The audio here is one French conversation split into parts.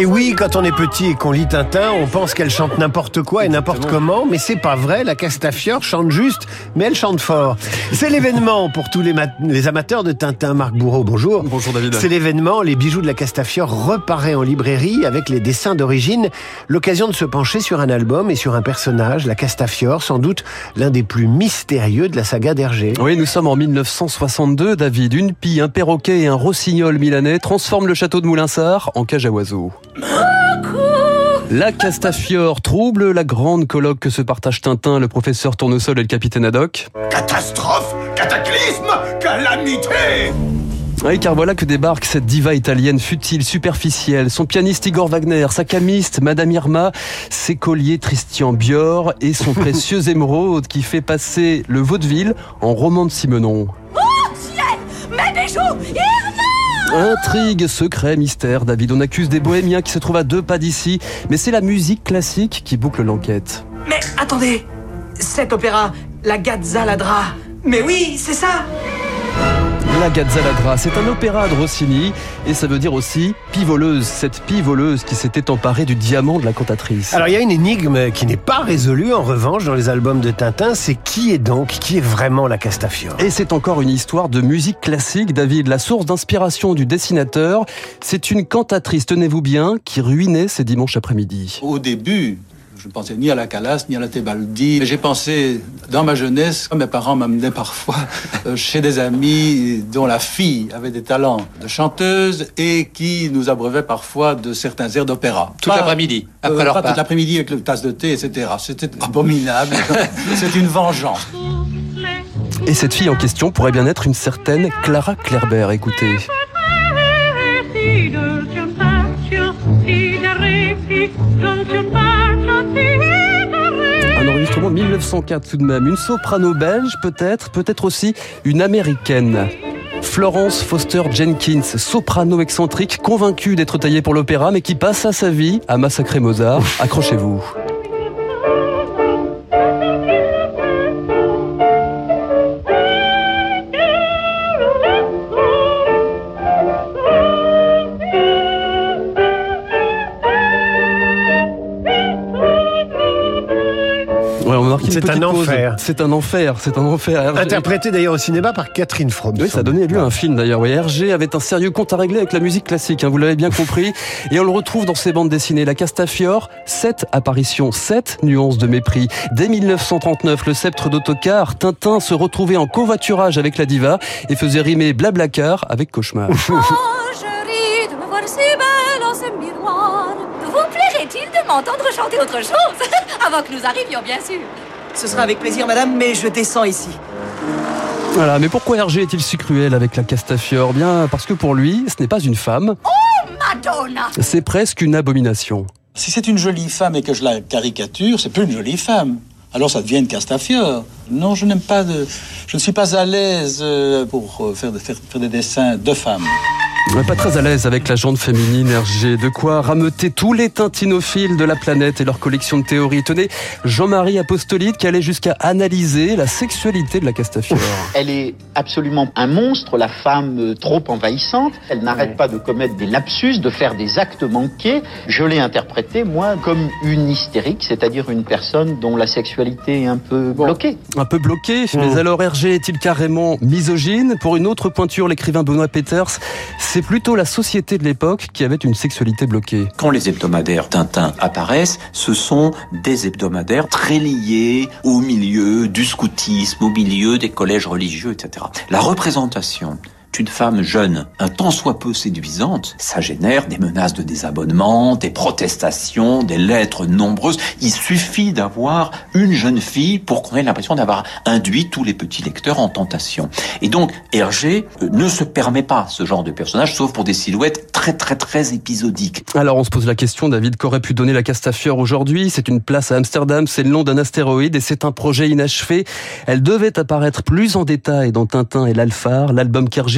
Et oui, quand on est petit et qu'on lit Tintin, on pense qu'elle chante n'importe quoi et n'importe comment, mais c'est pas vrai. La Castafiore chante juste, mais elle chante fort. C'est l'événement pour tous les, les, amateurs de Tintin. Marc Bourreau, bonjour. Bonjour David. C'est l'événement. Les bijoux de la Castafiore reparaît en librairie avec les dessins d'origine. L'occasion de se pencher sur un album et sur un personnage, la Castafiore, sans doute l'un des plus mystérieux de la saga d'Hergé. Oui, nous sommes en 1962, David. Une pie, un perroquet et un rossignol milanais transforment le château de Moulinsart en cage à oiseaux. La Castafiore trouble la grande colloque que se partagent Tintin, le professeur Tournesol et le capitaine Haddock. Catastrophe Cataclysme Calamité oui, car voilà que débarque cette diva italienne futile, superficielle, son pianiste Igor Wagner, sa camiste Madame Irma, ses colliers Christian Bior et son précieux émeraude qui fait passer le vaudeville en roman de Simenon. Oh, ciel Mes bijoux Intrigue, secret, mystère, David. On accuse des bohémiens qui se trouvent à deux pas d'ici, mais c'est la musique classique qui boucle l'enquête. Mais attendez Cet opéra, la Gazzaladra. Mais oui, c'est ça la Gazzaladra, c'est un opéra de Rossini et ça veut dire aussi pivoleuse, cette pivoleuse qui s'était emparée du diamant de la cantatrice. Alors il y a une énigme qui n'est pas résolue en revanche dans les albums de Tintin, c'est qui est donc, qui est vraiment la Castafiore? Et c'est encore une histoire de musique classique, David, la source d'inspiration du dessinateur, c'est une cantatrice, tenez-vous bien, qui ruinait ses dimanches après-midi. Au début, je ne pensais ni à la Calas, ni à la Tebaldi. J'ai pensé, dans ma jeunesse, mes parents m'amenaient parfois euh, chez des amis dont la fille avait des talents de chanteuse et qui nous abreuvaient parfois de certains airs d'opéra. Tout l'après-midi, après euh, leur Pas toute l'après-midi avec le tasse de thé, etc. C'était abominable. C'est une vengeance. Et cette fille en question pourrait bien être une certaine Clara Clairbert. Écoutez. 1904 tout de même. Une soprano belge peut-être, peut-être aussi une américaine. Florence Foster Jenkins, soprano excentrique, convaincue d'être taillée pour l'opéra, mais qui passe à sa vie à massacrer Mozart. Accrochez-vous. C'est un enfer. C'est un enfer, c'est un enfer. Interprété d'ailleurs au cinéma par Catherine Fromm. Oui, ça a donné lieu à un film d'ailleurs. Oui, Hergé avait un sérieux compte à régler avec la musique classique, hein, vous l'avez bien compris. Et on le retrouve dans ses bandes dessinées. La Castafiore, sept apparitions, sept nuances de mépris. Dès 1939, le sceptre d'autocar, Tintin se retrouvait en covoiturage avec la diva et faisait rimer Blablacar avec Cauchemar. Oh, je ris de me voir si belle en ce miroir. Vous plairait-il de m'entendre chanter autre chose? Avant que nous arrivions, bien sûr. Ce sera avec plaisir, madame, mais je descends ici. Voilà, mais pourquoi Hergé est-il si cruel avec la Castafiore? Bien, parce que pour lui, ce n'est pas une femme. Oh, Madonna C'est presque une abomination. Si c'est une jolie femme et que je la caricature, c'est plus une jolie femme. Alors ça devient une Castafiore. Non, je n'aime pas de... Je ne suis pas à l'aise euh, pour faire, faire, faire des dessins de femmes. Pas très à l'aise avec la jante féminine Hergé. De quoi rameuter tous les tintinophiles de la planète et leur collection de théories. Tenez, Jean-Marie Apostolite qui allait jusqu'à analyser la sexualité de la Castafiore. Elle est absolument un monstre, la femme trop envahissante. Elle n'arrête pas de commettre des lapsus, de faire des actes manqués. Je l'ai interprétée, moi, comme une hystérique, c'est-à-dire une personne dont la sexualité est un peu bloquée. Un peu bloquée Mais alors Hergé est-il carrément misogyne? Pour une autre pointure, l'écrivain Benoît Peters, c'est plutôt la société de l'époque qui avait une sexualité bloquée. Quand les hebdomadaires Tintin apparaissent, ce sont des hebdomadaires très liés au milieu du scoutisme, au milieu des collèges religieux, etc. La représentation une femme jeune, un tant soit peu séduisante, ça génère des menaces de désabonnement, des protestations, des lettres nombreuses. Il suffit d'avoir une jeune fille pour qu'on ait l'impression d'avoir induit tous les petits lecteurs en tentation. Et donc, Hergé euh, ne se permet pas ce genre de personnage, sauf pour des silhouettes très très très épisodiques. Alors on se pose la question, David, qu'aurait pu donner la Castafiore aujourd'hui? C'est une place à Amsterdam, c'est le nom d'un astéroïde et c'est un projet inachevé. Elle devait apparaître plus en détail dans Tintin et l'Alphard, l'album qu'Hergé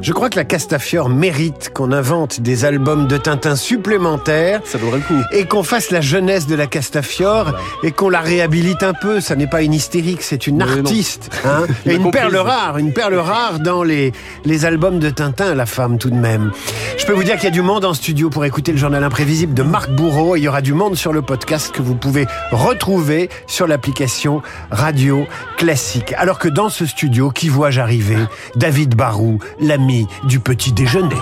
Je crois que la Castafiore mérite qu'on invente des albums de Tintin supplémentaires. Ça vaudrait le coup. Et qu'on fasse la jeunesse de la Castafiore et qu'on la réhabilite un peu. Ça n'est pas une hystérique, c'est une Mais artiste. Hein et a une compris. perle rare, une perle rare dans les, les albums de Tintin, la femme tout de même. Je peux vous dire qu'il y a du monde en studio pour écouter le journal imprévisible de Marc Bourreau. Et il y aura du monde sur le podcast que vous pouvez retrouver sur l'application Radio Classique. Alors que dans ce studio, qui vois-je arriver? David Barou, l'ami du petit déjeuner.